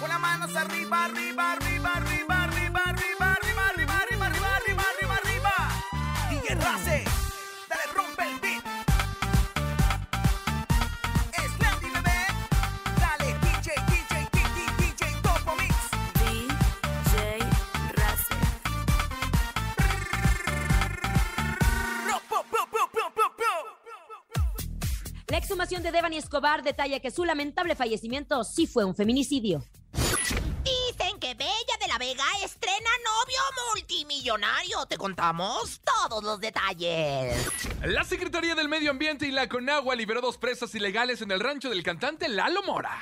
con las manos arriba, arriba, arriba, arriba, arriba, arriba, arriba, arriba, arriba, arriba, arriba, arriba, arriba. DJ Race, dale rompe el beat. Slendy bebé, dale DJ, DJ, DJ, DJ, Topo Mix. DJ po. La exhumación de Devani Escobar detalla que su lamentable fallecimiento sí fue un feminicidio. Multimillonario. ¿Te contamos todos los detalles? La Secretaría del Medio Ambiente y la Conagua liberó dos presas ilegales en el rancho del cantante Lalo Mora.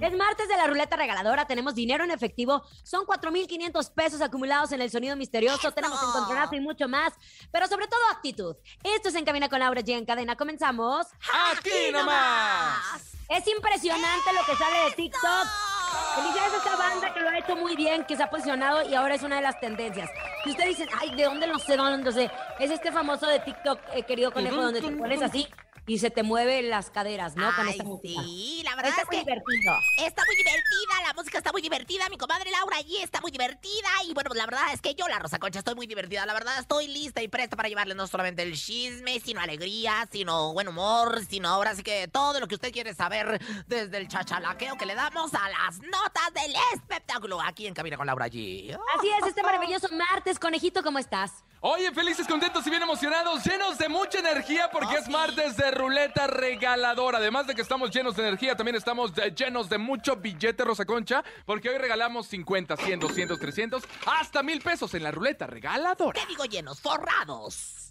Es martes de la ruleta regaladora, tenemos dinero en efectivo, son 4.500 pesos acumulados en el sonido misterioso, tenemos encontronazo y mucho más, pero sobre todo actitud. Esto es En Cabina con Laura G en cadena, comenzamos. ¡Aquí nomás! Es impresionante lo que sale de TikTok. Felicidades a esta banda que lo ha hecho muy bien, que se ha posicionado y ahora es una de las tendencias. Y ustedes dicen, ay, ¿de dónde lo sé? ¿Dónde lo sé? Es este famoso de TikTok, eh, querido conejo, donde te pones así y se te mueven las caderas, ¿no? Con Ay, esta música. sí, la verdad Está es muy que divertido. está muy divertida, la música está muy divertida, mi comadre Laura allí está muy divertida y bueno, pues la verdad es que yo, la Rosa Concha, estoy muy divertida, la verdad estoy lista y presta para llevarle no solamente el chisme, sino alegría, sino buen humor, sino ahora sí que todo lo que usted quiere saber desde el chachalaqueo que le damos a las notas del espectáculo aquí en Cabina con Laura allí. Así es, este maravilloso martes, conejito, ¿cómo estás? Oye, felices, contentos y bien emocionados, llenos de mucha energía porque Oh, es sí. martes de ruleta regaladora. Además de que estamos llenos de energía, también estamos de- llenos de mucho billete Rosa Concha porque hoy regalamos 50, 100, 200, 300, hasta mil pesos en la ruleta regaladora. ¿Qué digo llenos? Forrados.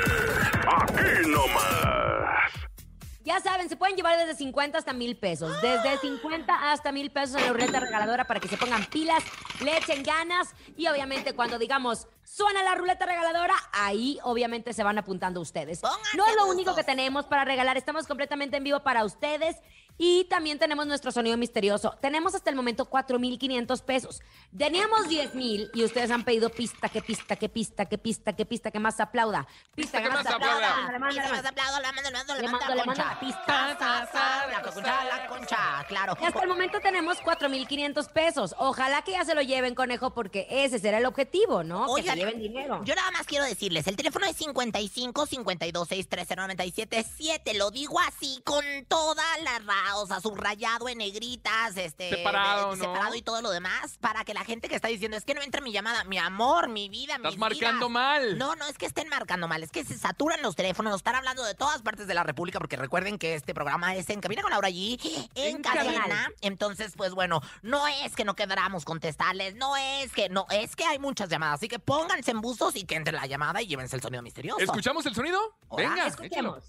Ya saben, se pueden llevar desde 50 hasta mil pesos. Desde 50 hasta mil pesos en la ruleta regaladora para que se pongan pilas, le echen ganas y obviamente cuando digamos suena la ruleta regaladora, ahí obviamente se van apuntando ustedes. Pónganse No es lo único que tenemos para regalar, estamos completamente en vivo para ustedes y también tenemos nuestro sonido misterioso. Tenemos hasta el momento 4,500 pesos. Teníamos 10 mil y ustedes han pedido pista, que pista, que pista, que pista, que pista, que más aplauda. Pista, que más aplauda. Le mando, le mando, le mando pista. Ta, ta, ta, La concha, la concha, claro. Y hasta el momento tenemos 4,500 pesos. Ojalá que ya se lo lleven, conejo, porque ese será el objetivo, ¿no? que Oigan, se lleven dinero. Yo nada más quiero decirles, el teléfono es 55 52 6 13 97 7. Lo digo así con toda la o sea, subrayado en negritas, este. Separado, ¿no? Separado y todo lo demás. Para que la gente que está diciendo, es que no entra mi llamada, mi amor, mi vida, Estás mis marcando vidas". mal. No, no es que estén marcando mal, es que se saturan los teléfonos, están hablando de todas partes de la República, porque recuerden que este programa es en Cabina con Laura allí, en, En cadena. cadena. Entonces, pues bueno, no es que no quedáramos contestarles, no es que, no, es que hay muchas llamadas, así que pónganse en buzos y que entre la llamada y llévense el sonido misterioso. ¿Escuchamos el sonido? Venga, échalo.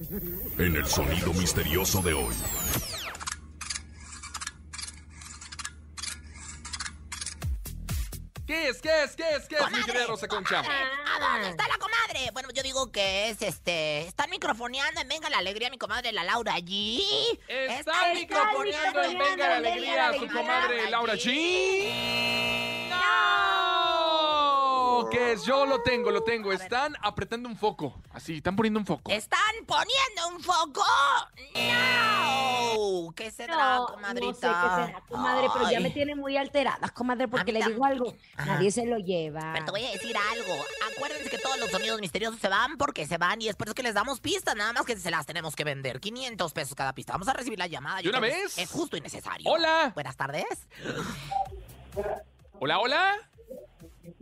En el sonido misterioso de hoy. ¿Qué es? ¿Qué es? ¿Qué es? ¿Qué es, mi Comadre, querida Rosa Concha? ¿A dónde está la comadre? Bueno, yo digo que es este. Están microfoneando en Venga la Alegría, mi comadre la Laura allí. Está microfoneando en Venga la Alegría a su comadre Laura G. ¡No! ¿Qué es? Yo lo tengo, lo tengo. Están apretando un foco. Así, están poniendo un foco. ¿Están poniendo un foco? ¡No! ¿Qué será, No, comadrita? no sé qué será, comadre, pero ya Ay. me tiene muy alterada, comadre, porque le digo algo. Ajá. Nadie se lo lleva. Pero te voy a decir algo. Acuérdense que todos los sonidos misteriosos se van porque se van y es por eso que les damos pistas. Nada más que se las tenemos que vender. 500 pesos cada pista. Vamos a recibir la llamada. ¿De una vez? Es, es justo y necesario. Hola. Buenas tardes. Hola, hola.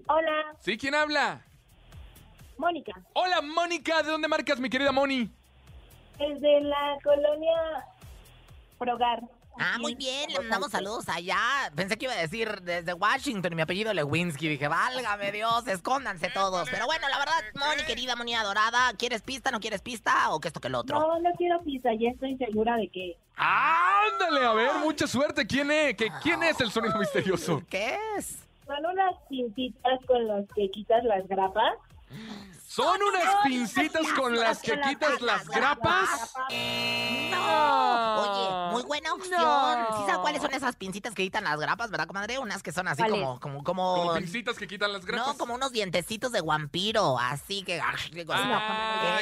Hola, ¿Sí? ¿Quién habla? Mónica. Hola, Mónica. ¿De dónde marcas, mi querida Moni? Desde la colonia Progar. Ah, muy en bien. Le mandamos saludos allá. Pensé que iba a decir desde Washington y mi apellido Lewinsky. Dije, válgame Dios, escóndanse todos. Pero bueno, la verdad, Moni, querida Moni adorada, ¿quieres pista, no quieres pista o que esto que el otro? No, no quiero pizza, ya estoy segura de que... Ándale, a ver, mucha suerte. ¿Quién es? ¿Qué- ¿Quién es el sonido misterioso? ¿Qué es? Son unas pincitas con las que quitas las grapas. ¿Son unas pincitas con las que quitas las grapas? No. Oye, muy buena opción. No. ¿Sí sabes cuáles son esas pincitas que quitan las grapas, verdad, comadre? Unas que son así como, como, como. Como pincitas que quitan las grapas. No, como unos dientecitos de vampiro, así que. Ah,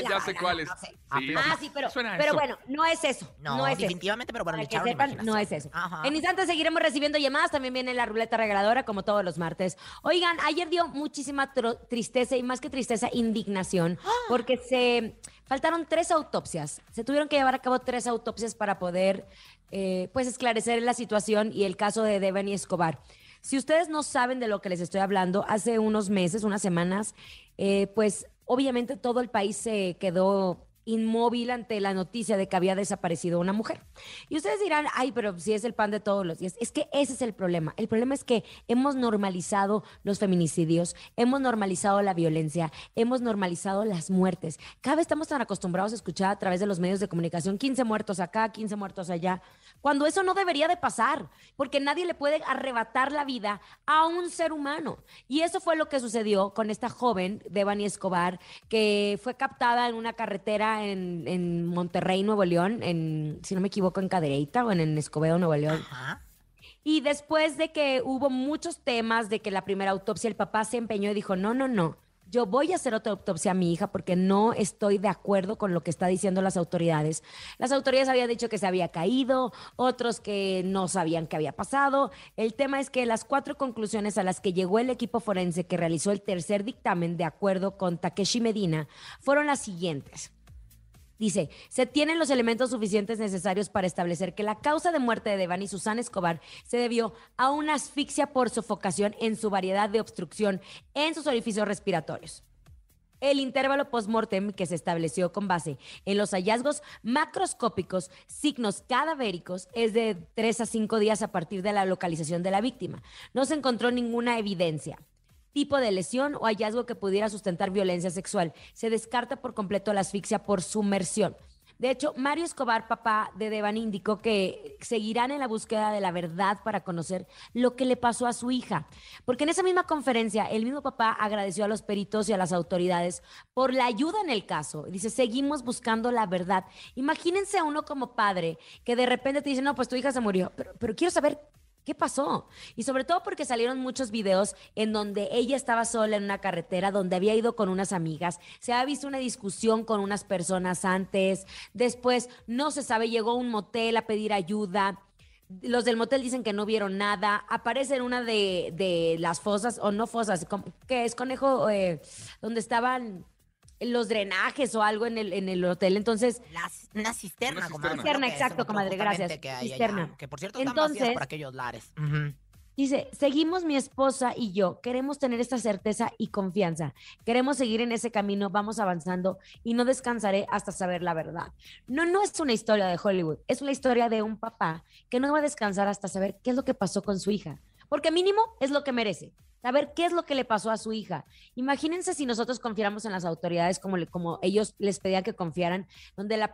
ya sé cuáles. Sí. Ah, sí, pero, pero bueno, no es eso. No, No, es eso. definitivamente, pero bueno, Para le que sepan, no es eso. Ajá. En instantes seguiremos recibiendo llamadas. También viene la ruleta regaladora, como todos los martes. Oigan, ayer dio muchísima tristeza y más que tristeza, indignación, porque se faltaron tres autopsias. Se tuvieron que llevar a cabo tres autopsias para poder, eh, pues, esclarecer la situación y el caso de Devani Escobar. Si ustedes no saben de lo que les estoy hablando, hace unos meses, unas semanas, eh, pues obviamente todo el país se quedó inmóvil ante la noticia de que había desaparecido una mujer. Y ustedes dirán, ay, pero si es el pan de todos los días. Es que ese es el problema. El problema es que hemos normalizado los feminicidios, hemos normalizado la violencia, hemos normalizado las muertes. Cada vez estamos tan acostumbrados a escuchar a través de los medios de comunicación 15 muertos acá, 15 muertos allá, cuando eso no debería de pasar, porque nadie le puede arrebatar la vida a un ser humano. Y eso fue lo que sucedió con esta joven, Devani Escobar, que fue captada en una carretera en, en Monterrey, Nuevo León, en, si no me equivoco, en Cadereyta o en, en Escobedo, Nuevo León. Ajá. Y después de que hubo muchos temas de que la primera autopsia, el papá se empeñó y dijo, no, no, no, yo voy a hacer otra autopsia a mi hija porque no estoy de acuerdo con lo que está diciendo las autoridades. Las autoridades habían dicho que se había caído, otros que no sabían qué había pasado. El tema es que las cuatro conclusiones a las que llegó el equipo forense que realizó el tercer dictamen de acuerdo con Takeshi Medina fueron las siguientes. Dice, se tienen los elementos suficientes necesarios para establecer que la causa de muerte de Devani Susana Escobar se debió a una asfixia por sofocación en su variedad de obstrucción en sus orificios respiratorios. El intervalo postmortem que se estableció con base en los hallazgos macroscópicos, signos cadavéricos, es de 3 a 5 días a partir de la localización de la víctima. No se encontró ninguna evidencia tipo de lesión o hallazgo que pudiera sustentar violencia sexual. Se descarta por completo la asfixia por sumersión. De hecho, Mario Escobar, papá de Devani, indicó que seguirán en la búsqueda de la verdad para conocer lo que le pasó a su hija. Porque en esa misma conferencia, el mismo papá agradeció a los peritos y a las autoridades por la ayuda en el caso. Dice, seguimos buscando la verdad. Imagínense a uno como padre que de repente te dice, no, pues tu hija se murió, pero quiero saber ¿Qué pasó? Y sobre todo porque salieron muchos videos en donde ella estaba sola en una carretera, donde había ido con unas amigas, se ha visto una discusión con unas personas antes, después no se sabe, llegó a un motel a pedir ayuda. Los del motel dicen que no vieron nada. Aparece en una de, de las fosas, o no fosas, que es conejo, eh, donde estaban los drenajes o algo en el, en el hotel. Entonces, La- una cisterna, Una comadre. cisterna. es exacto, lo- comadre, gracias. Que, hay allá, Cisterna. que por cierto están Entonces- por aquellos lares. Dice, seguimos mi esposa y yo, queremos tener esta certeza y confianza, queremos seguir en ese camino, vamos avanzando y no descansaré hasta saber la verdad. No, no es una historia de Hollywood, es una historia de un papá que no va a descansar hasta saber qué es lo que pasó con su hija, porque mínimo es lo que merece. Saber qué es lo que le pasó a su hija. Imagínense si nosotros confiáramos en las autoridades como, como ellos les pedían que confiaran, donde la,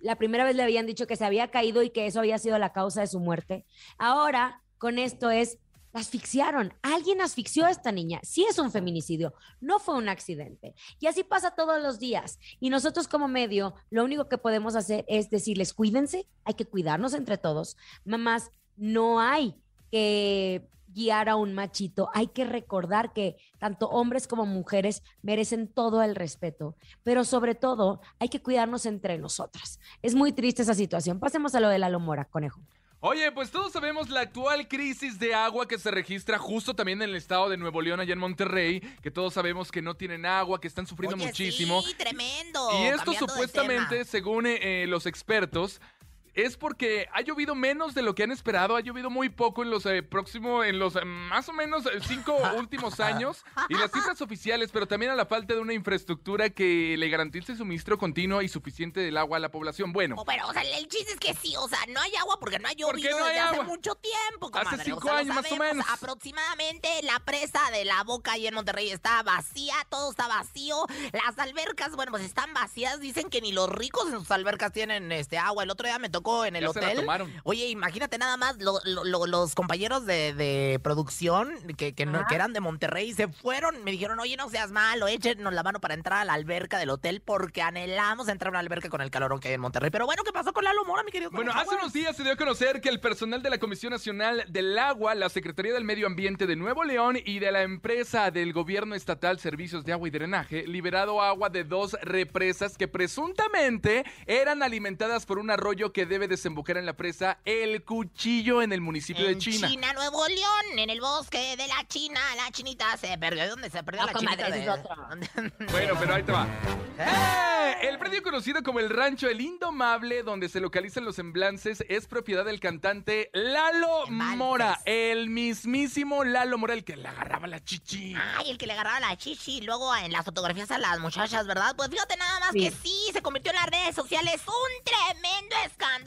la primera vez le habían dicho que se había caído y que eso había sido la causa de su muerte. Ahora, con esto es, La asfixiaron. Alguien asfixió a esta niña. Sí es un feminicidio, no fue un accidente. Y así pasa todos los días. Y nosotros como medio, lo único que podemos hacer es decirles, cuídense, hay que cuidarnos entre todos. Mamás, no hay que guiar a un machito. Hay que recordar que tanto hombres como mujeres merecen todo el respeto, pero sobre todo hay que cuidarnos entre nosotras. Es muy triste esa situación. Pasemos a lo de la Mora, conejo. Oye, pues todos sabemos la actual crisis de agua que se registra justo también en el estado de Nuevo León, allá en Monterrey, que todos sabemos que no tienen agua, que están sufriendo Oye, muchísimo. Sí, tremendo. Y esto cambiando supuestamente, según eh, los expertos, es porque ha llovido menos de lo que han esperado, ha llovido muy poco en los eh, próximos, en los eh, más o menos eh, cinco últimos años, y las cifras oficiales, pero también a la falta de una infraestructura que le garantice suministro continuo y suficiente del agua a la población. Bueno, Oh, pero, o sea, el chiste es que sí, o sea, no hay agua porque no ha ¿Por qué llovido no hay desde hace agua? mucho tiempo, Hace comadre. cinco o sea, lo años, más o menos. Aproximadamente la presa de la boca ahí en Monterrey está vacía, todo está vacío. Las albercas, bueno, pues están vacías. Dicen que ni los ricos en sus albercas tienen este agua. El otro día me tocó en el Ya se la hotel. tomaron. Oye, imagínate nada más lo- lo- lo- los compañeros de, de producción que, que, no- Ajá. que eran de Monterrey se fueron. Me dijeron, oye, no seas malo, échenos la mano para entrar a la alberca del hotel porque anhelamos entrar a una alberca con el calorón que hay en Monterrey. Pero bueno, ¿qué pasó con Lalo Mora, mi querido? Bueno, hace unos días se dio a conocer que el personal de la Comisión Nacional del Agua, la Secretaría del Medio Ambiente de Nuevo León y de la empresa del gobierno estatal Servicios de Agua y Drenaje liberado agua de dos represas que presuntamente eran alimentadas por un arroyo que debe desembocar en la presa El Cuchillo en el municipio de En China. Nuevo León, en el bosque de la China, la chinita se perdió. ¿Dónde se perdió No, la comadre, chinita? Bueno, pero ahí te va. ¿Eh? El predio conocido como el Rancho El Indomable, donde se localizan los semblances, es propiedad del cantante Lalo. Mora. El mismísimo Lalo Mora, el que le agarraba la chichi. Ay, el que le agarraba la chichi y luego en las fotografías a las muchachas, ¿verdad? Pues fíjate nada más Sí. que sí, se convirtió en las redes sociales un tremendo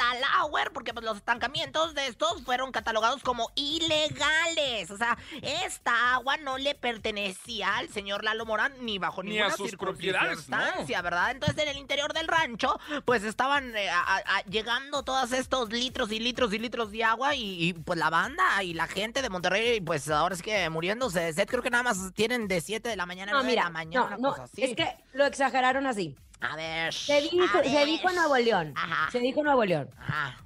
escandalauer porque pues los estancamientos de estos fueron catalogados como ilegales. O sea, esta agua no le pertenecía al señor Lalo Morán ni bajo Ni ninguna a sus propiedades, ¿no? circunstancia, ¿verdad? Entonces en el interior del rancho pues estaban eh, a- a- llegando todos estos litros y litros y litros de agua y, y, pues la banda y la gente de Monterrey pues ahora es que muriéndose de sed creo que nada más tienen de 7 de la mañana a No, 9 de mira, la mañana, no, una no, cosa así. es que lo exageraron así. A ver. Se dijo, se ver. dijo en Nuevo León, Ajá. se dijo en Nuevo León, Ajá.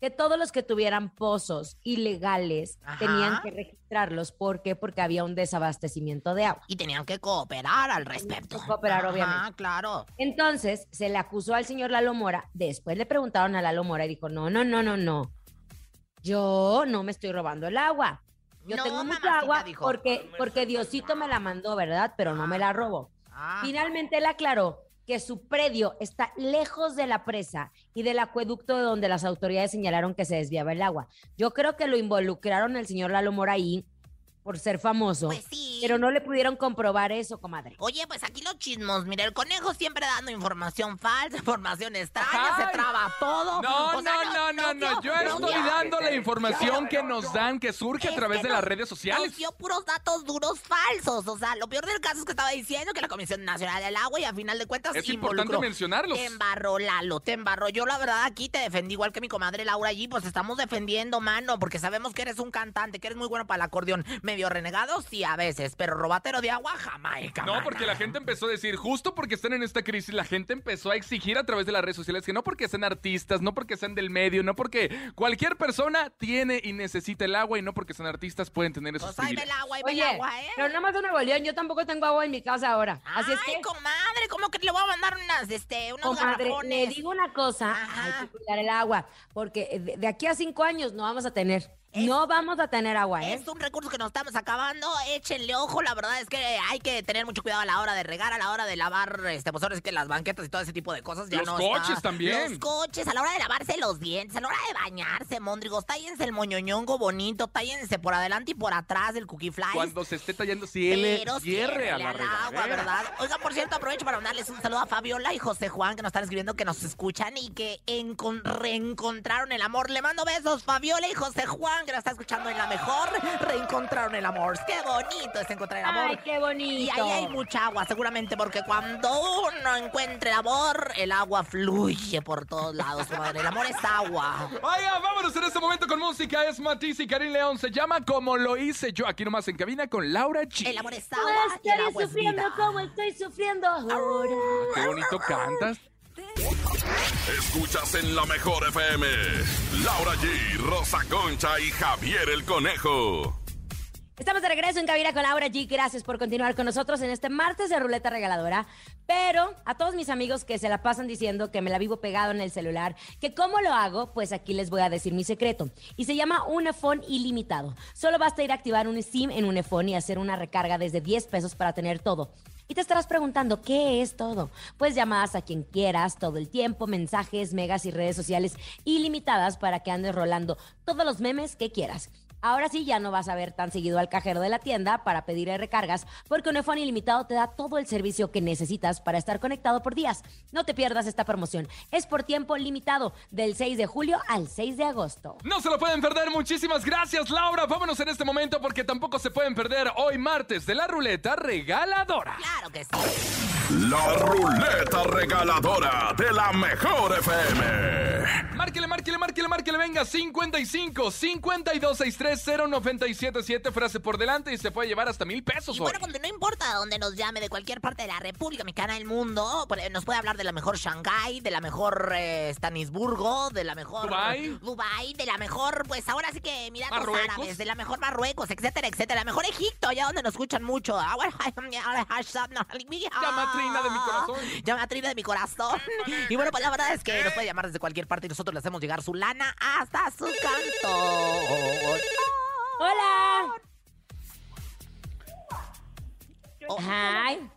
que todos los que tuvieran pozos ilegales Ajá. tenían que registrarlos. ¿Por qué? Porque había un desabastecimiento de agua. Y tenían que cooperar al respecto. que cooperar, obviamente. claro. Entonces, se le acusó al señor Lalo Mora. Después le preguntaron a Lalo Mora y dijo, no, no, no, no, no. Yo no me estoy robando el agua. Yo No, tengo mucha agua dijo. porque, porque Diosito me la mandó, ¿verdad? Pero no me la robó. Ah. Finalmente él aclaró que su predio está lejos de la presa y del acueducto de donde las autoridades señalaron que se desviaba el agua. Yo creo que lo involucraron el señor Lalo Mora ahí por ser famoso, Pues sí. pero no le pudieron comprobar eso, comadre. Oye, pues aquí los chismos. Mira, el conejo siempre dando información falsa, información extraña, Ay. se traba todo. No, O sea, no, no, no, no. Yo estoy dando la información que nos dan, que surge a través de las redes sociales. Nos dio puros datos duros falsos. O sea, lo peor del caso es que estaba diciendo que la Comisión Nacional del Agua y a final de cuentas Es importante mencionarlos. Te embarró, Lalo, te embarró. Yo, la verdad, aquí te defendí igual que mi comadre Laura allí. Pues estamos defendiendo, mano, porque sabemos que eres un cantante, que eres muy bueno para el acordeón. Medio renegado, sí, a veces, pero robatero de agua, Jamaica. No, porque la gente empezó a decir, justo porque están en esta crisis, la gente empezó a exigir a través de las redes sociales que no porque sean artistas, no porque sean del medio, no porque cualquier persona tiene y necesita el agua y no porque sean artistas pueden tener esos Pues ahí ve el privilegios. agua, ahí ve Oye, el agua, ¿eh? pero nada más de Nuevo León, yo tampoco tengo agua en mi casa ahora. Así es Ay, que, comadre, ¿cómo que le voy a mandar unas, este, unos comadre, le digo una cosa, Ajá. hay que cuidar el agua, porque de, de aquí a cinco años no vamos a tener, Es- no vamos a tener agua, ¿eh? Es un recurso que nos estamos acabando, échenle ojo, la verdad es que hay que tener mucho cuidado a la hora de regar, a la hora de lavar, este, pues ahora es que las banquetas y todo ese tipo de cosas ya Los no coches está. también. Los coches, a la hora de lavarse los dientes, a la hora de bañarse, mondrigos, tállense el moñoñongo bonito, tállense por adelante y por atrás el cookie fly. Cuando se esté tallando, si él Pero cierre a la al agua, regadera. ¿verdad? Oiga, por cierto, aprovecho para mandarles un saludo a Fabiola y José Juan que nos están escribiendo que nos escuchan y que encon- reencontraron el amor. Le mando besos, Fabiola y José Juan. Que la está escuchando en la mejor, reencontraron el amor. ¡Qué bonito es encontrar el amor! Ay, qué bonito. Y ahí hay mucha agua, seguramente, porque cuando uno encuentre el amor, el agua fluye por todos lados, comadre. El amor es agua. Vaya, vámonos en este momento con música. Es Matisse y Karim León. Se llama Como lo hice yo aquí nomás en cabina con Laura G. El amor es ¿Cómo agua y el estoy agua es sufriendo? vida. ¿Cómo estoy sufriendo ahora? Qué bonito cantas. Escuchas en la mejor FM. Laura G, Rosa Concha y Javier el Conejo. Estamos de regreso en Cabina con Laura G. Gracias por continuar con nosotros en este martes de ruleta regaladora. Pero a todos mis amigos que se la pasan diciendo que me la vivo pegado en el celular, que cómo lo hago, pues aquí les voy a decir mi secreto. Y se llama Unifone ilimitado. Solo basta ir a activar un SIM en Unifone y hacer una recarga desde 10 pesos para tener todo. Y te estarás preguntando, ¿qué es todo? Pues llamadas a quien quieras todo el tiempo, mensajes, megas y redes sociales ilimitadas para que andes rolando todos los memes que quieras. Ahora sí ya no vas a ver tan seguido al cajero de la tienda para pedir recargas, porque Unifone Ilimitado te da todo el servicio que necesitas para estar conectado por días. No te pierdas esta promoción. Es por tiempo limitado, del 6 de julio al 6 de agosto. No se lo pueden perder. Muchísimas gracias, Laura. Vámonos en este momento porque tampoco se pueden perder hoy martes de la ruleta regaladora. Claro que sí. La ruleta regaladora de la mejor FM. Márquele, márquele, márquele, márquele. Venga, 55 52 63 0977. Frase por delante y se puede llevar hasta mil pesos Y hoy. bueno, no importa dónde nos llame, de cualquier parte de la República Mexicana del mundo, pues, nos puede hablar de la mejor Shanghái, de la mejor eh, Stanisburgo, de la mejor Dubái. Dubái, de la mejor, pues ahora sí que Emiratos Marruecos. Árabes, de la mejor Marruecos, etcétera, etcétera, la mejor Egipto, allá donde nos escuchan mucho. Ah, Llamatrina de mi corazón. Llamatrina de mi corazón. Y bueno, pues la verdad es que nos puede llamar desde cualquier parte y nosotros le hacemos llegar su lana hasta su canto. ¡Hola! Oh. Ay.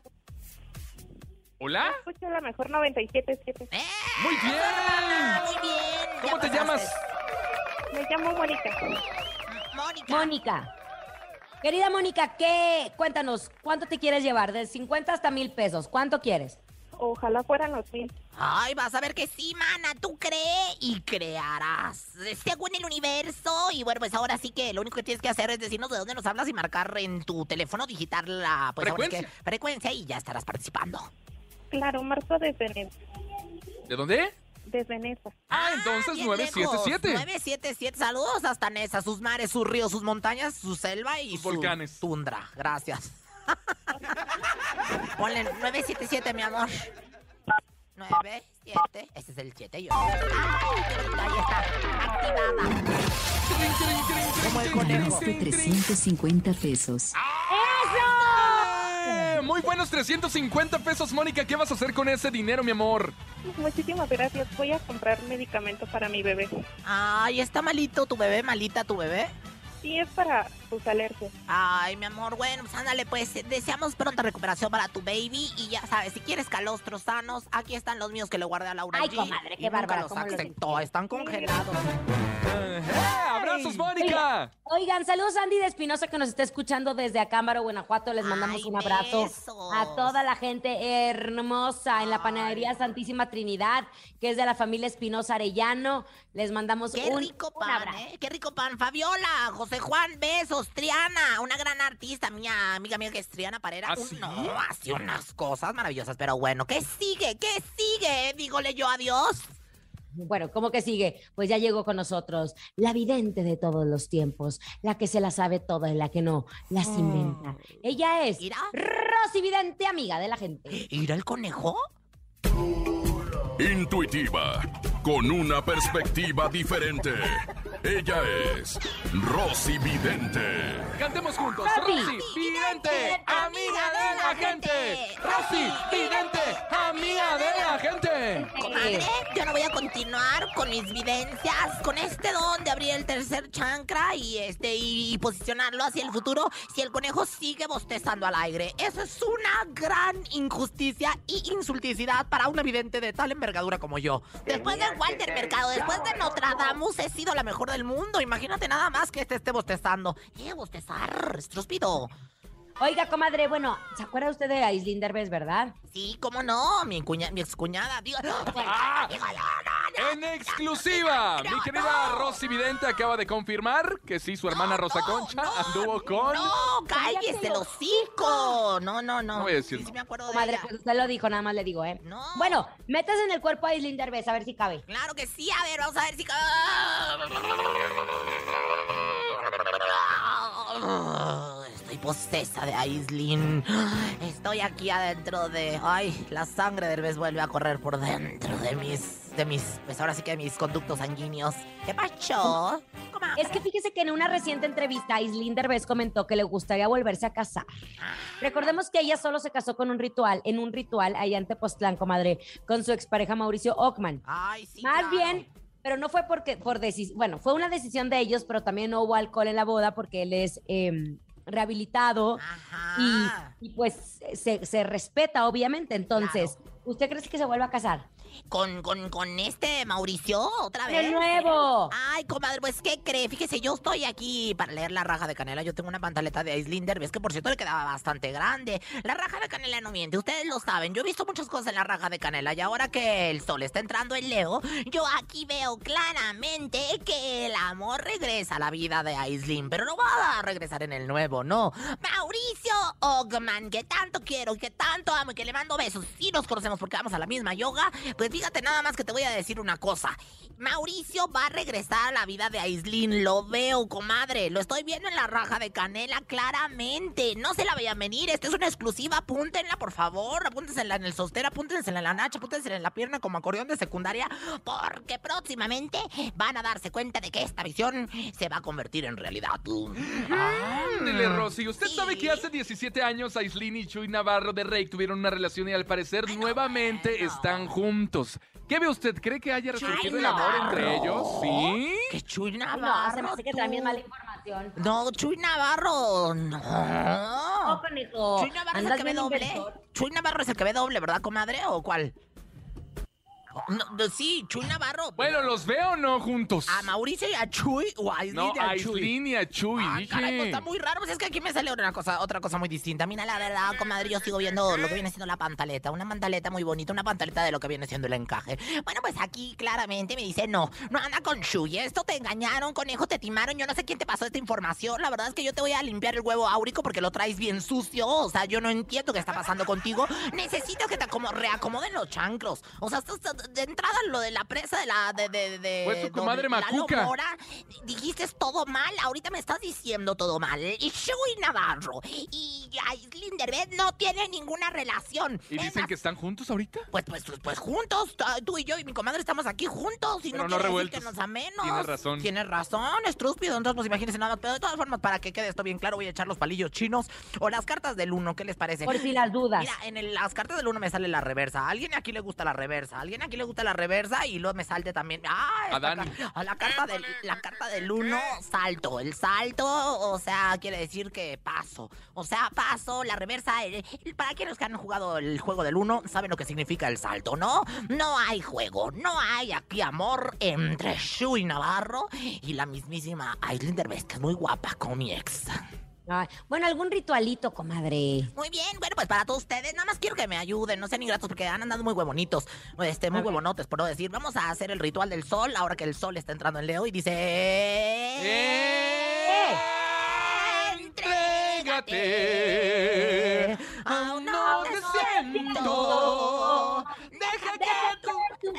¿Hola? Escucho la mejor 97.7. ¡Eh! Muy bien. Muy bien. ¿Cómo te llamas? Me llamo Mónica. Mónica. Mónica. Querida Mónica, ¿qué? Cuéntanos, ¿cuánto te quieres llevar? De 50 hasta mil pesos. ¿Cuánto quieres? Ojalá fueran los mil. Ay, vas a ver que sí, mana. Tú cree y crearás. Según el universo. Y bueno, pues ahora sí que lo único que tienes que hacer es decirnos de dónde nos hablas y marcar en tu teléfono digital la pues, ahora Frecuencia. que frecuencia y ya estarás participando. Claro, marco desde Nesa. ¿De dónde? Desde Nesa. Ah, entonces bien 977. lejos. 977. Saludos hasta Nesa, sus mares, sus ríos, sus montañas, su selva y Sus su volcanes. tundra. Gracias. Ponle 977, mi amor. 97. Ese es el 7. Yo. Ay, qué bonita, ahí está. Activada. Como el conejo. Ganaste 350 pesos. ¡Eh! Muy buenos 350 pesos, Mónica. ¿Qué vas a hacer con ese dinero, mi amor? Muchísimas gracias. Voy a comprar medicamento para mi bebé. Ay, está malito tu bebé, malita tu bebé. Sí, es para sus alergias. Ay, mi amor, bueno, pues ándale, pues deseamos pronta recuperación para tu baby. Y ya sabes, si quieres calostros sanos, aquí están los míos que le guardé a Laura Ay, G. comadre, qué bárbara, los ¿cómo los aceptó, están congelados. ¡Eh! ¡Abrazos, Mónica! Oigan, saludos Andy de Espinosa que nos está escuchando desde Acámbaro, Guanajuato. Les mandamos Ay, un abrazo besos. a toda la gente hermosa en la panadería Santísima Trinidad, que es de la familia Espinosa Arellano. Les mandamos Qué un, rico un pan, abrazo. ¿eh? Qué rico pan. Fabiola, José Juan, besos. Triana, una gran artista, mi amiga mía que es Triana Parera. ¿Ah, sí? No, hace unas cosas maravillosas, pero bueno, ¿qué sigue? ¿Qué sigue? Dígole yo adiós. Bueno, ¿cómo que sigue? Pues ya llegó con nosotros la vidente de todos los tiempos, la que se la sabe toda y la que no, las inventa. Ella es Mira. Rosy Vidente, amiga de la gente. ¿Ir el conejo? Intuitiva, con una perspectiva diferente. Ella es Rosy Vidente. Cantemos juntos. Rosy. Rosy, vidente, amiga de la gente. Rosy, vidente, amiga de la gente. Comadre, yo no voy a continuar con mis vivencias, con este don de abrir el tercer chancra y este y, y posicionarlo hacia el futuro si el conejo sigue bostezando al aire. Eso es una gran injusticia y insulticidad para una vidente de tal envergadura como yo. Después de Walter Mercado, después de Nostradamus, he sido la mejor del mundo. Imagínate nada más que este esté bostezando. ¡Eh, bostezar! ¡Estúpido! Oiga, comadre, bueno, ¿se acuerda usted de Aislinn Derbez, verdad? Sí, cómo no, mi, cuña, mi excuñada. Digo, digo, no, no, En exclusiva, mi querida Rosy Vidente acaba de confirmar que sí, su hermana Rosa Concha anduvo con... No, cállese el hocico. No, no, no. No voy a decir Sí, sí me acuerdo de Comadre, ella. pues usted lo dijo, nada más le digo, ¿eh? No. Bueno, metas en el cuerpo a Aislinn Derbez, a ver si cabe. Claro que sí, a ver, vamos a ver si... Estoy posesa de Aislinn. Estoy aquí adentro de... Ay, la sangre del vez vuelve a correr por dentro de mis... De mis... Pues ahora sí que de mis conductos sanguíneos. ¿Qué comadre? Es que fíjese que en una reciente entrevista, Aislinn Derbez comentó que le gustaría volverse a casar. Recordemos que ella solo se casó con un ritual, en un ritual allá en Tepoztlán, comadre, con su expareja Mauricio Ockman. Ay, sí, Más claro. bien, pero no fue porque, por decisión, bueno, fue una decisión de ellos, pero también no hubo alcohol en la boda porque él es em, rehabilitado y, pues se, se respeta, obviamente. Entonces, ¿usted cree que se vuelva a casar? ¿Con, con, con este Mauricio otra vez? ¡De nuevo! Ay, comadre, pues, ¿qué cree? Fíjese, yo estoy aquí para leer la raja de canela. Yo tengo una pantaleta de Aislinder, ves que por cierto le quedaba bastante grande. La raja de canela no miente, ustedes lo saben. Yo he visto muchas cosas en la raja de canela y ahora que el sol está entrando en Leo, yo aquí veo claramente que el amor regresa a la vida de Aislinn, pero no va a regresar en el nuevo, no. Mauricio Ogman, que tanto quiero, que tanto amo y que le mando besos. Sí nos conocemos porque vamos a la misma yoga. Pues fíjate nada más que te voy a decir una cosa. Mauricio va a regresar a la vida de Aislinn. Lo veo, comadre. Lo estoy viendo en la raja de canela claramente. No se la vayan a venir. Esta es una exclusiva. Apúntenla, por favor. Apúntensela en el sostén, apúntensela en la nacha, apúntensela en la pierna como acordeón de secundaria. Porque próximamente van a darse cuenta de que esta visión se va a convertir en realidad. Ándele, Rosy. ¿Usted Sí. sabe que hace 17 años Aislinn y Chuy Navarro de Rey tuvieron una relación y al parecer nuevamente están juntos? ¿Qué ve usted? ¿Cree que haya resurgido el amor entre ellos? ¿Sí? Que Chuy Navarro. no, se me hace que tú. mala información. No, Chuy Navarro. No. No, conejo. Chuy Navarro es el que ve doble. Chuy Navarro es el que ve doble, ¿verdad, comadre? ¿O cuál? No, sí, Chuy Navarro. Bueno, ¿los veo no juntos? ¿A Mauricio y a Chuy o a Aislinn No, y a a Chuy? Aislinn y a Chuy, Ah, dije. caray, pues está muy raro. Pues es que aquí me sale una cosa, otra cosa muy distinta. Mira, la verdad, comadre, yo sigo viendo lo que viene siendo la pantaleta. Una pantaleta muy bonita, una pantaleta de lo que viene siendo el encaje. Bueno, pues aquí claramente me dice, no, no anda con Chuy. Esto te engañaron, conejo, te timaron. Yo no sé quién te pasó esta información. La verdad es que yo te voy a limpiar el huevo áurico porque lo traes bien sucio. O sea, yo no entiendo qué está pasando contigo. Necesito que te como reacomoden los chanclos. O sea, estás de entrada lo de la presa de la... De, de, de, Pues tu comadre Macuca. Mora, dijiste todo mal, ahorita me estás diciendo todo mal. Y Shui Navarro y Aislinn Derbez no tienen ninguna relación. ¿Y dicen que están juntos ahorita? Pues, pues, pues, pues juntos, t- tú y yo y mi comadre estamos aquí juntos y Pero no, no quiere decir revueltos. que nos amemos. Tienes razón. Tienes razón, estrúpido. Entonces, pues imagínense nada más. Pero de todas formas, para que quede esto bien claro, voy a echar los palillos chinos o las cartas del uno. ¿Qué les parece? Por si las dudas. Mira, en el- las cartas del uno me sale la reversa. A alguien aquí le gusta la reversa. A alguien aquí le gusta la reversa y luego me salte también. ¡Ah! A esta Dani. ca- A la carta del, la carta del uno, salto. El salto, o sea, quiere decir que paso. O sea, paso, la reversa. el- el- para quienes que han jugado el juego del uno, saben lo que significa el salto, ¿no? No hay juego, no hay aquí amor entre Shui Navarro y la mismísima Aislinn Derbez, que es muy guapa como mi ex. Ay, bueno, algún ritualito, comadre. Muy bien, bueno, pues para todos ustedes, nada más quiero que me ayuden, no sean ingratos porque han andado muy huevonitos, este, muy huevonotes, por no decir. Vamos a hacer el ritual del sol, ahora que el sol está entrando en Leo y dice... ¡Eh! Entrégate a un nuevo siento.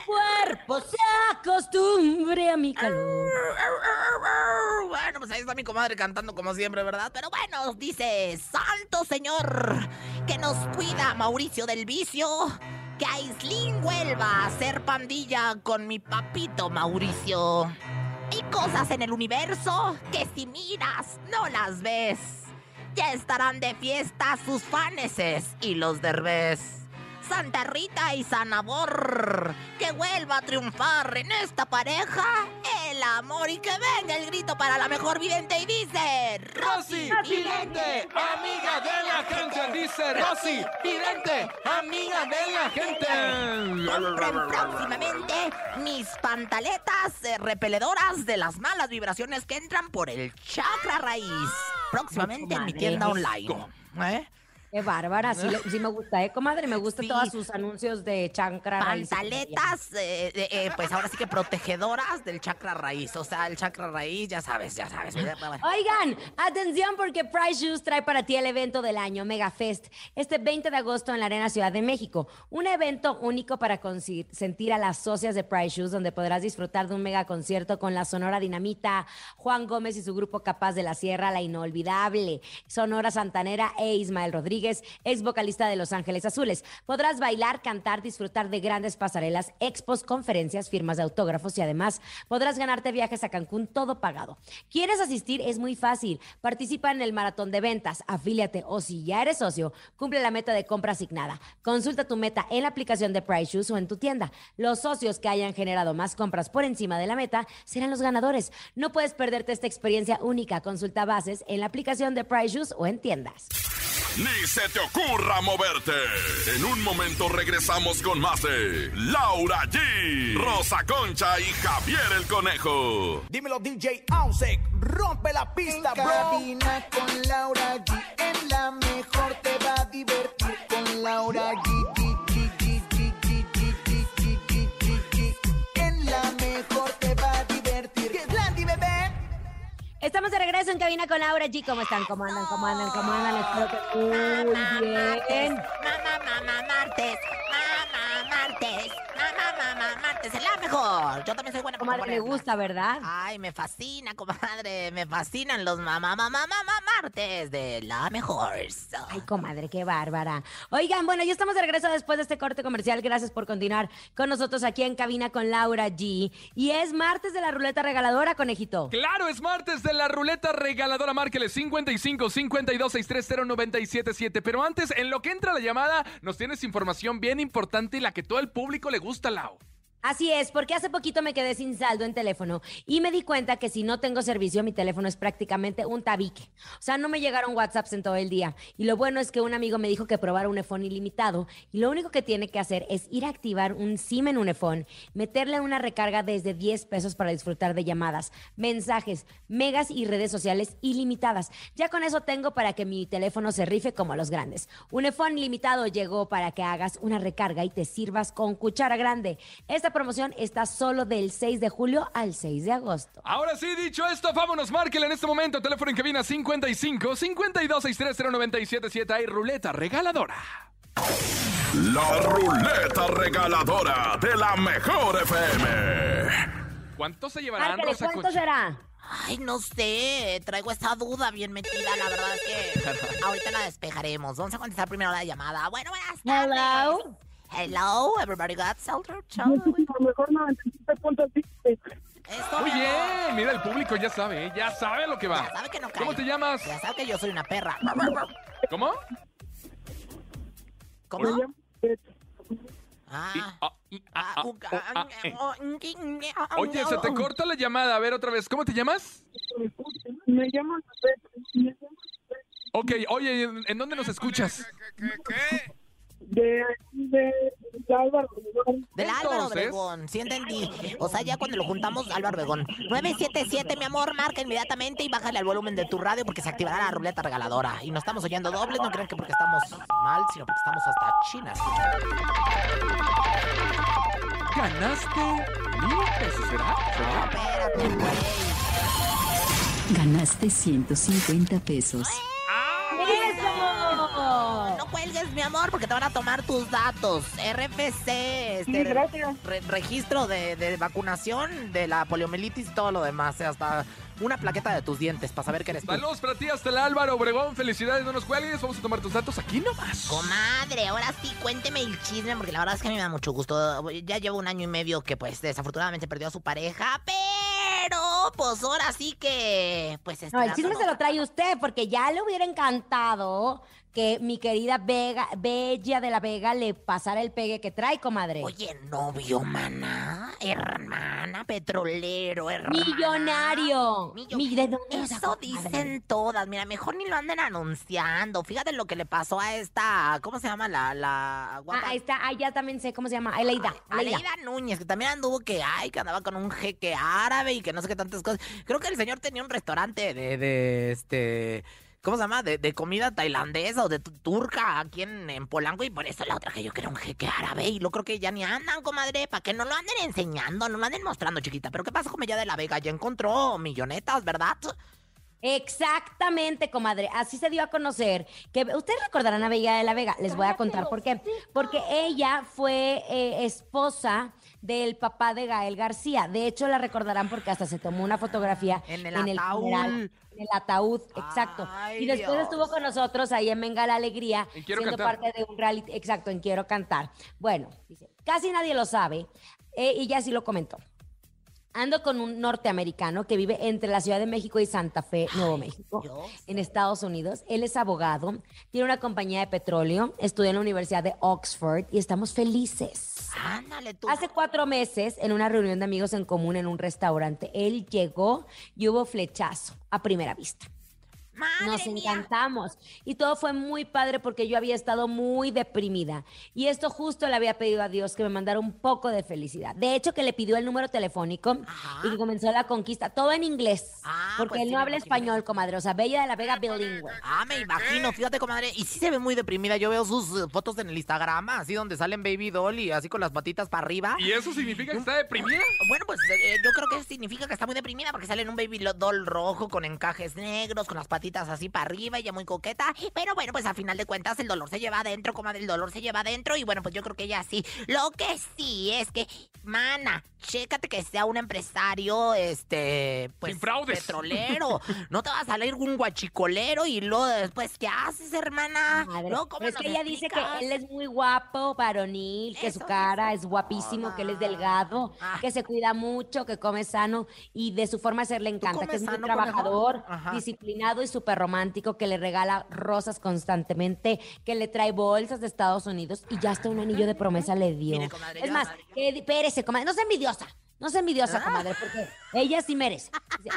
Cuerpo se acostumbre a mi calor. Bueno, pues ahí está mi comadre cantando como siempre, ¿verdad? Pero bueno, dice, Santo Señor, que nos cuida Mauricio del vicio, que Aislinn vuelva a ser pandilla con mi papito Mauricio. Hay cosas en el universo que si miras no las ves. Ya estarán de fiesta sus faneses y los derbés. Santa Rita y Sanabor, que vuelva a triunfar en esta pareja el amor y que venga el grito para la mejor vidente y dice Rosy, vidente, amiga de la gente, dice Rosy, vidente, amiga de la Compren gente. próximamente mis pantaletas eh, repeledoras de las malas vibraciones que entran por el chakra raíz. Próximamente en mi tienda online. ¿Eh? Qué bárbara, sí, sí me gusta, ¿eh, comadre? Me gustan Sí. todos sus anuncios de chancra raíz. Pantaletas, eh, eh, eh, pues ahora sí que protegedoras del chakra raíz. O sea, el chakra raíz, ya sabes, ya sabes. Oigan, atención porque Price Shoes trae para ti el evento del año, Mega Fest, este 20 de agosto en la Arena Ciudad de México. Un evento único para sentir a las socias de Price Shoes, donde podrás disfrutar de un mega concierto con la Sonora Dinamita, Juan Gómez y su grupo Capaz de la Sierra, la inolvidable Sonora Santanera e Ismael Rodríguez, ex vocalista de Los Ángeles Azules. Podrás bailar, cantar, disfrutar de grandes pasarelas, expos, conferencias, firmas de autógrafos y además podrás ganarte viajes a Cancún todo pagado. ¿Quieres asistir? Es muy fácil. Participa en el maratón de ventas, afíliate o si ya eres socio, cumple la meta de compra asignada. Consulta tu meta en la aplicación de Price Shoes o en tu tienda. Los socios que hayan generado más compras por encima de la meta serán los ganadores. No puedes perderte esta experiencia única. Consulta bases en la aplicación de Price Shoes o en tiendas. Se te ocurra moverte. En un momento regresamos con más de Laura G, Rosa Concha y Javier el Conejo. Dímelo DJ Ausek, rompe la pista, bro. Cabina con Laura G, Estamos de regreso en cabina con Laura G. ¿Cómo están? ¿Cómo andan? ¿Cómo andan? ¿Cómo andan? Espero que muy bien. Yo también soy buena para Comadre, le gusta, ¿verdad? Ay, me fascina, comadre. Me fascinan los mamá, mamá, mamá, martes de la mejor. Ay, comadre, qué bárbara. Oigan, bueno, ya estamos de regreso después de este corte comercial. Gracias por continuar con nosotros aquí en cabina con Laura G. Y es martes de la ruleta regaladora, conejito. Claro, es martes de la ruleta regaladora. Márquele 55 52 630 977. Pero antes, en lo que entra la llamada, nos tienes información bien importante y la que todo el público le gusta, Lau. Así es, porque hace poquito me quedé sin saldo en teléfono y me di cuenta que si no tengo servicio, mi teléfono es prácticamente un tabique. O sea, no me llegaron WhatsApps en todo el día. Y lo bueno es que un amigo me dijo que probara un iPhone ilimitado y lo único que tiene que hacer es ir a activar un SIM en un iPhone, meterle una recarga desde 10 pesos para disfrutar de llamadas, mensajes, megas y redes sociales ilimitadas. Ya con eso tengo para que mi teléfono se rife como los grandes. Un iPhone limitado llegó para que hagas una recarga y te sirvas con cuchara grande. Esta promoción está solo del 6 de julio al 6 de agosto. Ahora sí, dicho esto, vámonos, márquele en este momento. Teléfono en cabina 55 52 630 977. Hay ruleta regaladora. La ruleta regaladora de la mejor FM. ¿Cuánto se llevarán, Márquele, Rosa ¿cuánto Concha? será? Ay, no sé. Traigo esa duda bien metida. La verdad es que ahorita la despejaremos. Vamos a contestar primero la llamada. Bueno, buenas tardes. Hello. Hello, everybody got shelter. Mejor 97.5. Esto, Muy bien, mira, el público ya sabe, ¿eh? ya sabe lo que va. Ya sabe que no ¿Cómo te llamas? Ya sabe que yo soy una perra. ¿Cómo? ¿Cómo? Ah. Oye, se te corta la llamada. A ver otra vez. ¿Cómo te llamas? Me llamo Ok, oye, ¿en, en dónde nos escuchas? De, de, de Álvaro. Del Álvaro Obregón, sí entendí. O sea, ya cuando lo juntamos, Álvaro Obregón. 977, mi amor, marca inmediatamente y bájale al volumen de tu radio porque se activará la ruleta regaladora. Y nos estamos oyendo doble, no crean que porque estamos mal, sino porque estamos hasta China. Ganaste mil pesos, ¿será? ¿Será? Espérate, güey. Ganaste 150 pesos. No cuelgues, mi amor, porque te van a tomar tus datos. RFC, este, Sí, gracias. re- registro de, de vacunación de la poliomielitis y todo lo demás. eh, Hasta una plaqueta de tus dientes para saber que eres tú. Saludos para ti hasta el Álvaro Obregón. Felicidades, no nos cuelgues. Vamos a tomar tus datos aquí nomás. Comadre, ahora sí, cuénteme el chisme, porque la verdad es que a mí me da mucho gusto. Ya llevo un año y medio que, pues, desafortunadamente perdió a su pareja, pero, pues, ahora sí que, pues, No, el chisme se lo trae usted porque ya le hubiera encantado que mi querida Vega, Bella de la Vega le pasara el pegue que trae, comadre. Oye, novio, mana, hermana, petrolero, hermana. Millonario. Millo- Mi- ¿de dónde Eso sacó, dicen todas. Mira, mejor ni lo anden anunciando. Fíjate lo que le pasó a esta, ¿cómo se llama? La, la guapa. Ah, está, ah, ya también sé cómo se llama, Aleida. Aleida. Aleida Núñez, que también anduvo que, ay, que andaba con un jeque árabe y que no sé qué tantas cosas. Creo que el señor tenía un restaurante de, de este, ¿cómo se llama? De, de comida tailandesa o de tu- turca aquí en, en Polanco y por eso la otra que yo quiero un jeque árabe y lo creo que ya ni andan, comadre, para que no lo anden enseñando, no lo anden mostrando, chiquita. Pero ¿qué pasa con ella de la Vega? Ya encontró millonetas, ¿verdad? Exactamente, comadre. Así se dio a conocer que ustedes recordarán a Bella de la Vega. Les voy a contar por qué. Porque ella fue eh, esposa del papá de Gael García. De hecho, la recordarán porque hasta se tomó una fotografía En el funeral, ataúd. en el ataúd, exacto. Ay, y después Dios. estuvo con nosotros ahí en Venga la Alegría, En Quiero siendo Cantar. parte de un reality, exacto, en Quiero Cantar. Bueno, dice, casi nadie lo sabe, eh, y ya sí lo comentó. Ando con un norteamericano que vive entre la Ciudad de México y Santa Fe, Nuevo México, Dios. en Estados Unidos. Él es abogado, tiene una compañía de petróleo, estudia en la Universidad de Oxford y estamos felices. Ándale tú. Hace cuatro meses, en una reunión de amigos en común en un restaurante, él llegó y hubo flechazo a primera vista. Madre Nos mía. encantamos. Y todo fue muy padre porque yo había estado muy deprimida. Y esto justo le había pedido a Dios que me mandara un poco de felicidad. De hecho, que le pidió el número telefónico Ajá. y que comenzó la conquista. Todo en inglés. Ah, porque pues él sí, no habla imagino. español, comadre. O sea, Bella de la Vega bilingüe. Ah, me imagino, fíjate, comadre. Y sí se ve muy deprimida. Yo veo sus eh, fotos en el Instagram, así donde salen Baby Doll y así con las patitas para arriba. ¿Y eso significa que está deprimida? Bueno, pues eh, yo creo que significa que está muy deprimida porque sale en un baby doll rojo con encajes negros, con las patitas así para arriba ya muy coqueta. Pero bueno, pues a final de cuentas el dolor se lleva adentro, comadre, el dolor se lleva adentro. Y bueno, pues yo creo que ella sí. Lo que sí es que, mana, chécate que sea un empresario, este, pues, Sin fraudes. petrolero. no te va a salir un guachicolero y luego después, ¿qué haces, hermana? Madre. Luego, ¿cómo es que ella dice que él es muy guapo, varonil, que su cara es guapísimo, que él es delgado, Ah. que se cuida mucho, que come sano y de su forma de ser le encanta, que es muy trabajador, disciplinado y súper romántico, que le regala rosas constantemente, que le trae bolsas de Estados Unidos y ya hasta un anillo de promesa le dio. Mire, comadre, es más, que espérese, comadre, no sea envidiosa. No sea envidiosa, Ah. comadre, porque ella sí merece.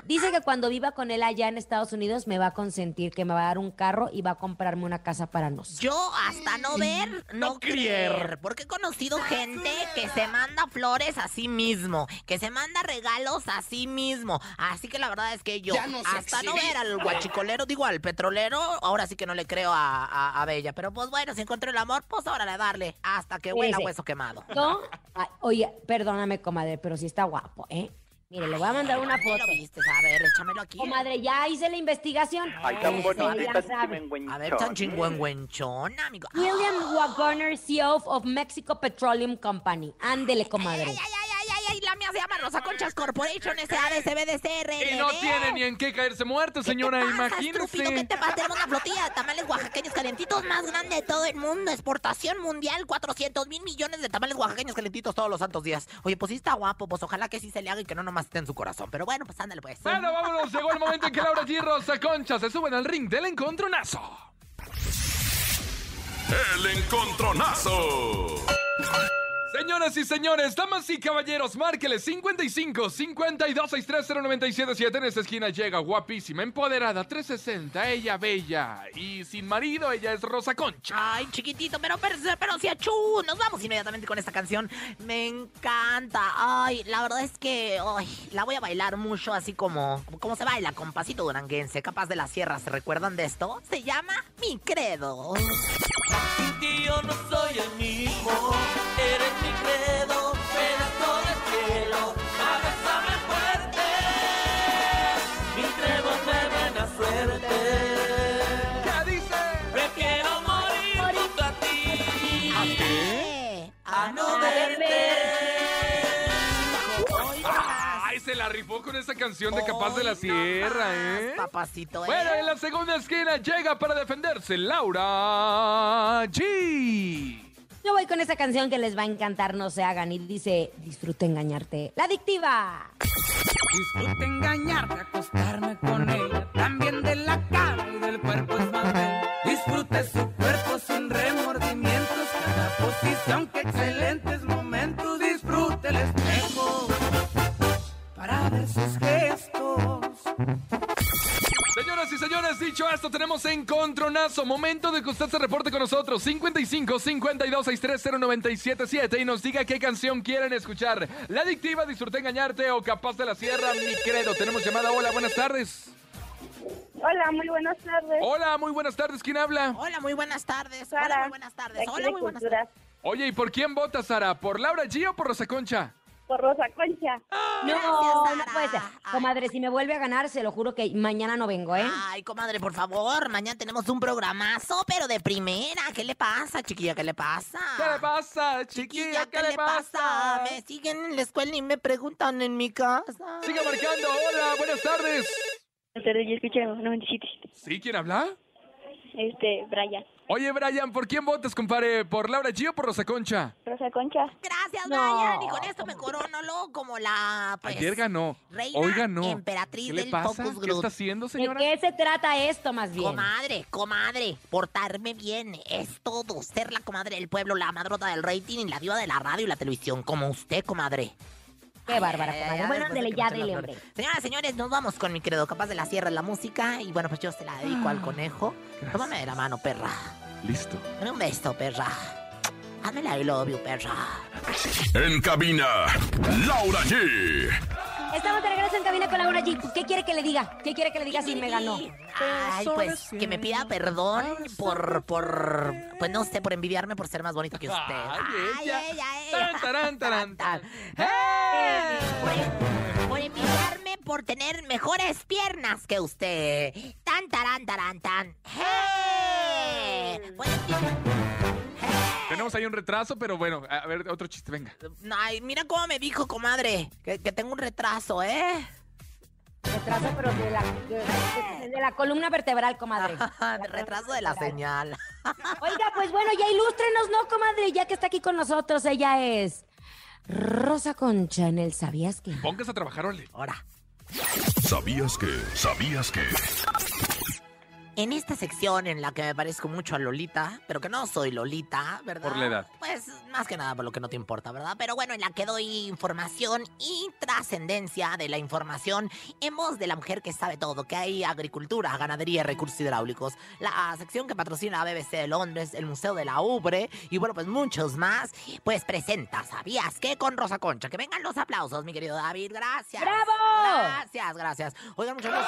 Dice- que cuando viva con él allá en Estados Unidos me va a consentir, que me va a dar un carro y va a comprarme una casa para nosotros. Yo hasta no ver, no, No creer. creer. Porque he conocido gente que se manda flores a sí mismo, que se manda regalos a sí mismo. Así que la verdad es que yo, hasta no ver al guachicolero, digo al petrolero, ahora sí que no le creo a, a- a Bella. Pero pues bueno, si encuentro el amor, pues ahora le darle hasta que huela hueso quemado. No, ay, oye, perdóname, comadre, pero sí está guapo, ¿eh? Mire, le voy a mandar una ¿Dónde foto. lo viste? A ver, échamelo aquí. Comadre, ya hice la investigación. Ay, tan bonita, tan. A ver, tan chingüengüenchona, amigo. William Wagner, CEO of Mexico Petroleum Company. Ándele, Ay, comadre. ay, ay, ay, ay, ay, la mía se llama Rosa Conchas Corporation, SADCBDCR. Y no tiene ni en qué caerse muerta, señora, ¿Qué te pasa, estúpido? ¿Qué imagínese. te pasa? Tenemos una flotilla de tamales oaxaqueños calentitos más grande de todo el mundo. Exportación mundial, 400 mil millones de tamales oaxaqueños calentitos todos los santos días. Oye, pues sí está guapo, pues ojalá que sí se le haga y que no nomás esté en su corazón. Pero bueno, pues ándale pues. Bueno, vámonos. Llegó el momento en que Laura G. y Rosa Concha se suben al ring del encontronazo. El encontronazo. Señoras y señores, damas y caballeros, márqueles 55 52 63 0977. En esta esquina llega guapísima, empoderada, 360, ella bella. Y sin marido, ella es Rosa Concha. Ay, chiquitito, pero, pero, pero si achú. Nos vamos inmediatamente con esta canción. Me encanta. Ay, la verdad es que ay, la voy a bailar mucho así como, como se baila con pasito duranguense, capaz de la sierra. ¿Se recuerdan de esto? Se llama Mi Credo. que yo no soy el mismo. Eres mi credo, pedazo de cielo. Abrázame fuerte, mi credo de buena suerte. ¿Qué dice? Prefiero morir junto a ti. ¿Qué? A no verte. Ay, se la rifó con esa canción de Capaz de la Sierra, ¿eh? Papacito, ¿eh? Bueno, en la segunda esquina llega para defenderse Laura G. Yo voy con esa canción que les va a encantar, no se hagan. Y dice, disfruta engañarte. La adictiva. Disfrute engañarte, acostarme con ella. También de la cara y del cuerpo es más bella. Disfrute su dicho esto, tenemos encontronazo. Momento de que usted se reporte con nosotros. 55 52 630 977 y nos diga qué canción quieren escuchar. La adictiva, disfruté engañarte o capaz de la sierra, mi credo. Tenemos llamada. Hola, buenas tardes. Hola, muy buenas tardes. Hola, muy buenas tardes. ¿Quién habla? Hola, muy buenas tardes. Hola, Sara, muy buenas de tardes. Hola, muy buenas tardes. Oye, ¿y por quién votas, Sara? ¿Por Laura G o por Rosa Concha? Por Rosa Concha. No, Gracias, no Sara. puede ser. Ay. Comadre, si me vuelve a ganar, se lo juro que mañana no vengo, ¿eh? Ay, comadre, por favor, mañana tenemos un programazo, pero de primera. ¿Qué le pasa, chiquilla? ¿Qué le pasa? ¿Qué le pasa, chiquilla? ¿Qué, le pasa? Me siguen en la escuela y me preguntan en mi casa. Siga marcando. Hola, buenas tardes. Buenas tardes, yo escucho 97. ¿Sí? ¿Quién habla? Este, Brian. Oye, Brian, ¿por quién votas, compadre? ¿Por Laura G o por Rosa Concha? Rosa Concha. Gracias, No. Brian. Y con esto me corono lo como la, pues, Ayer ganó. reina Hoy ganó. emperatriz ¿Qué le del pasa? Focus ¿Qué Group. está haciendo, ¿De señora? qué se trata esto, más bien? Comadre, comadre, portarme bien es todo. Ser la comadre del pueblo, la madrota del rating y la diva de la radio y la televisión, como usted, comadre. Qué bárbara, comadre. ay, Bueno, después de dele que ya, las hombre. Señoras, señores, nos vamos con mi credo. Capaz de la sierra la música. Y bueno, pues yo se la dedico al conejo. Tómame de la mano, perra. Listo. Dame un beso, perra. Hazme la I love you, perra. En cabina, Laura G. Estamos de regreso en cabina con Laura G. ¿Qué quiere que le diga? ¿Qué quiere que le diga si me ganó? Ay, pues que me pida perdón por, por, pues no sé, por envidiarme por ser más bonito que usted. Ay, ella. ella, Tan, tarán, tarán, tan. ¡Eh! Por, por envidiarme por tener mejores piernas que usted. Tan, tarán, tarán, tan. ¡Eh! Por envi- Tenemos ahí un retraso, pero bueno, a ver, otro chiste, venga. Ay, mira cómo me dijo, comadre, que, que tengo un retraso, ¿eh? Retraso, pero de la, de, de la columna vertebral, comadre. retraso de la señal. Oiga, pues bueno, ya ilústrenos, ¿no, comadre? Ya que está aquí con nosotros, ella es Rosa Concha en el ¿Sabías que? Póngase a trabajar, ole. Ahora. ¿Sabías que? ¿Sabías que? En esta sección en la que me parezco mucho a Lolita, pero que no soy Lolita, ¿verdad? Por la edad. Pues más que nada por lo que no te importa, ¿verdad? Pero bueno, en la que doy información y trascendencia de la información en voz de la mujer que sabe todo, que hay agricultura, ganadería y recursos hidráulicos. La sección que patrocina la BBC de Londres, el Museo de la Ubre y bueno, pues muchos más, pues presenta, ¿sabías qué? Con Rosa Concha. Que vengan los aplausos, mi querido David, gracias. ¡Bravo! Gracias, gracias. Oigan, muchachos.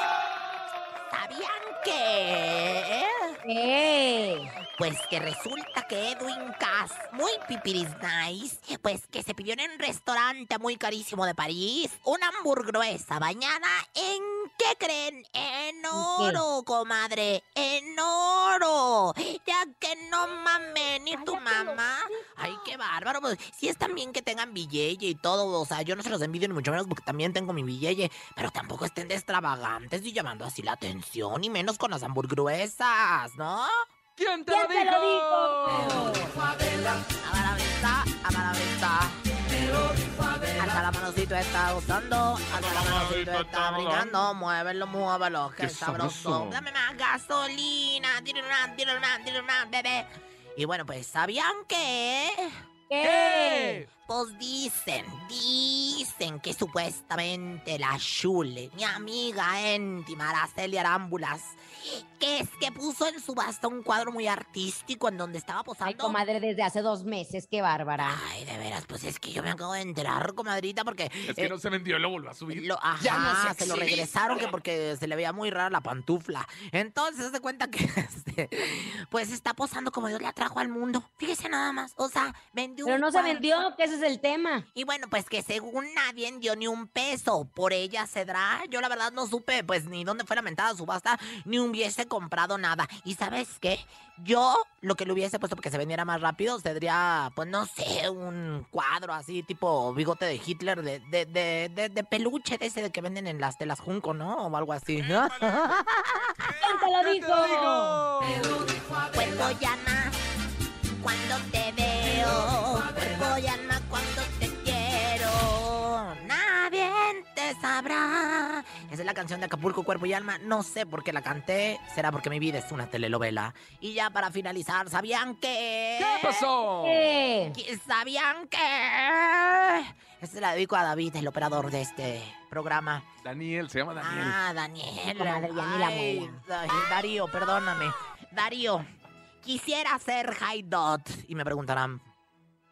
¿Sabían que...? ¡Eh! Pues que resulta que Edwin Cass, muy pipiris nice, pues que se pidió en un restaurante muy carísimo de París una hamburguesa bañada en, ¿qué creen? En oro, comadre, en oro. Ya que no mames, ni tu mamá. Ay, qué bárbaro. Pues sí es también que tengan billete y todo, o sea, yo no se los envidio ni mucho menos porque también tengo mi billete, pero tampoco estén de extravagantes y llamando así la atención, y menos con las hamburguesas, ¿no? ¿Quién te ¿Quién lo te dijo? lo dijo? A la vista, a la vista. Alza la manocito está gustando, alza la manocito está brincando, muévelo, muévelo, que Qué sabroso. sabroso. Dame más gasolina, tírale más, tírale más, tírale más, bebé. Y bueno, pues, ¿sabían que? ¿Qué? Pues dicen, dicen que supuestamente la Shule, mi amiga íntima, Araceli Arámbulas, que es que puso en subasta un cuadro muy artístico en donde estaba posando. Ay, comadre, desde hace dos meses, qué bárbara. Ay, de veras, pues es que yo me acabo de enterar, comadrita, porque... Es que eh, no se vendió, lo volvió a subir. lo- ajá, Ya no se se lo regresaron que porque se le veía muy rara la pantufla. Entonces se cuenta que este, pues está posando como Dios la trajo al mundo. Fíjese nada más. O sea, vendió Pero un no se vendió, que ese es el tema. Y bueno, pues que según nadie dio ni un peso por ella cedrá. Yo la verdad no supe pues ni dónde fue la mentada subasta, ni hubiese comprado nada. ¿Y sabes qué? Yo lo que le hubiese puesto porque se vendiera más rápido sería, pues no sé, un cuadro así tipo bigote de Hitler de, de, de, de, de peluche de ese de que venden en las telas Junco, ¿no? O algo así. ¿Quién te lo dijo? Cuerpo llama cuando te veo. Cuerpo llama cuando te quiero. Nadie te sabrá. Esa es la canción de Acapulco, Cuerpo y Alma. No sé por qué la canté. Será porque mi vida es una telenovela. Y ya para finalizar, ¿sabían que? ¿Qué pasó? ¿Qué? ¿Qué- ¿Sabían que? Esta se la dedico a David, el operador de este programa. Daniel, se llama Daniel. Ah, Daniel. Ay, Darío, perdóname. Darío, quisiera ser High Dot. Y me preguntarán,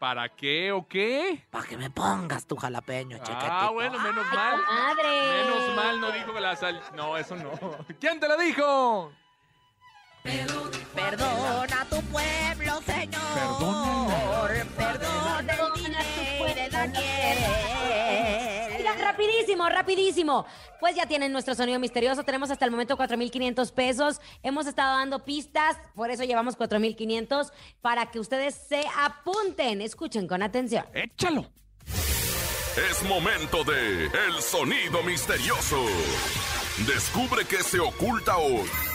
¿Para qué o qué? Para que me pongas tu jalapeño, chiquitito. Ah, bueno, menos mal. Madre. Menos mal no dijo que la sal... No, eso no. ¿Quién te lo dijo? Perdona a tu pueblo, Señor. Perdónala. Rapidísimo, rapidísimo. Pues ya tienen nuestro sonido misterioso. Tenemos hasta el momento 4.500 pesos. Hemos estado dando pistas, por eso llevamos 4.500 para que ustedes se apunten. Escuchen con atención. Échalo. Es momento de El Sonido Misterioso. Descubre qué se oculta hoy.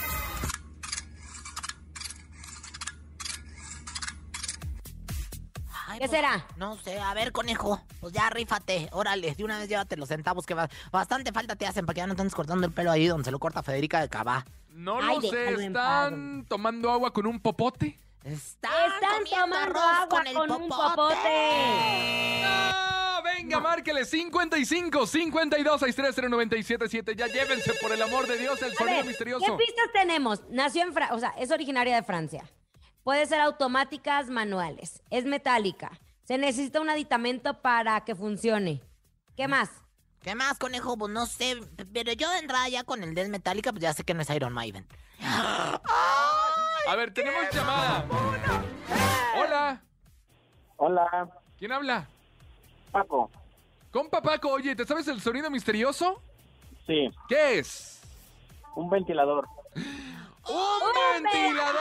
¿Qué pues, será? No sé, a ver, conejo. Pues ya rífate. Órale, de una vez llévate los centavos que va- bastante falta te hacen para que ya no te andes cortando el pelo ahí donde se lo corta Federica de Cabá. No Ay, lo sé, ¿están tomando agua con un popote? Están, Están tomando arroz agua el con un popote. popote. ¡Ah! Venga, márquele 55 52 630 977. Ya llévense por el amor de Dios el sonido misterioso. ¿Qué pistas tenemos? Nació en Francia, o sea, es originaria de Francia. Puede ser automáticas, manuales. Es metálica. Se necesita un aditamento para que funcione. ¿Qué más? ¿Qué más, conejo? Pues no sé, pero yo de entrada ya con el Des Metallica, pues ya sé que no es Iron Maiden. A ver, tenemos llamada. Hola, Hola, ¿quién habla? Paco. Compa Paco, oye, ¿te sabes el sonido misterioso? Sí, ¿Qué es? un ventilador. ¡Un ventilador!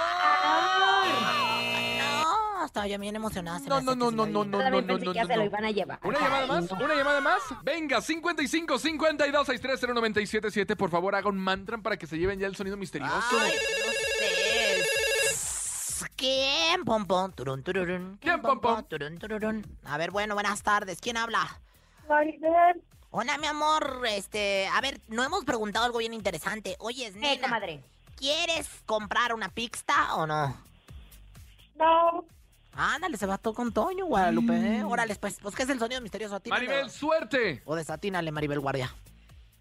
No, estaba yo bien emocionada. No, no, no, no, no, no, no, no, no, se lo no. iban a llevar. ¿Una Ay, llamada más? no. ¿Una llamada más? Venga, 55 52 630 977. Por favor, haga un mantra para que se lleven ya el sonido misterioso. Ay, no sé. ¿Quién, pom, pom, turun, tururun? ¿Quién, pom, pom? turun, tururun? A ver, bueno, buenas tardes. ¿Quién habla? Maribel, Hola, mi amor. Este, a ver, no hemos preguntado algo bien interesante. Oye, Eh, nena, comadre. ¿Quieres comprar una pixta o no? no, Ándale, se va todo con Toño, Guadalupe. ¿eh? Órale, pues, pues, ¿qué es el sonido misterioso a ti? Maribel, suerte. O desatínale, Maribel Guardia.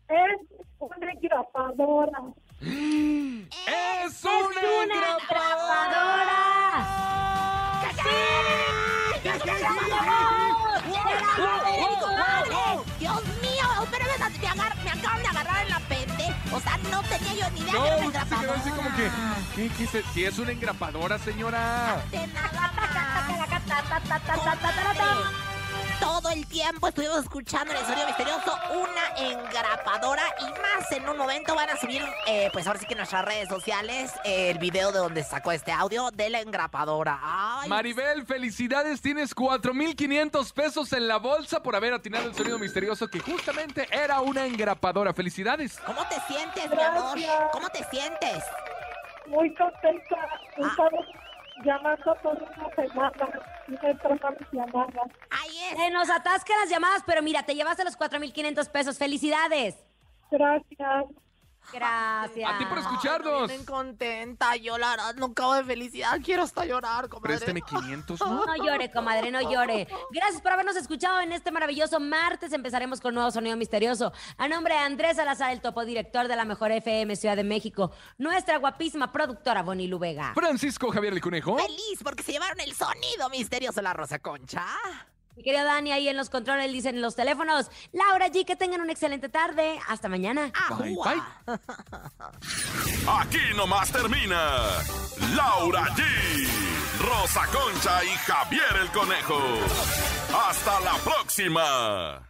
es una engrapadora. ¡Es una engrapadora! Dios mío, pero me, me, agar- me acaban de agarrar en la pende. O sea, no tenía yo ni idea que era No, una usted se quedó así como que. ¿Qué, qué? Si es una engrapadora, señora. De nada más. Todo el tiempo estuvimos escuchando en el sonido misterioso una engrapadora y más en un momento van a subir, eh, pues ahora sí que en nuestras redes sociales, eh, el video de donde sacó este audio de la engrapadora. Ay, Maribel, felicidades. Tienes 4,500 pesos en la bolsa por haber atinado el sonido misterioso que justamente era una engrapadora. ¡Felicidades! ¿Cómo te sientes, mi amor? ¿Cómo te sientes? Muy contenta. Estamos llamando por una semana. Llamadas. Ahí es. Se nos atascan las llamadas, pero mira, te llevaste los 4.500 pesos. ¡Felicidades! Gracias. Gracias. A ti por escucharnos. Bien contenta, yo la verdad no acabo de felicidad, quiero hasta llorar, comadre. Présteme 500, ¿no? No llore, comadre, no llore. Gracias por habernos escuchado en este maravilloso martes. Empezaremos con nuevo sonido misterioso. A nombre de Andrés Salazar, el topo director de la Mejor FM Ciudad de México, nuestra guapísima productora Bonnie Lubega. Francisco Javier el Conejo. Feliz porque se llevaron el sonido misterioso la Rosa Concha. Mi querido Dani, ahí en los controles dicen en los teléfonos. Laura G, que tengan una excelente tarde. Hasta mañana. Bye, bye. Aquí nomás termina Laura G, Rosa Concha y Javier el Conejo. Hasta la próxima.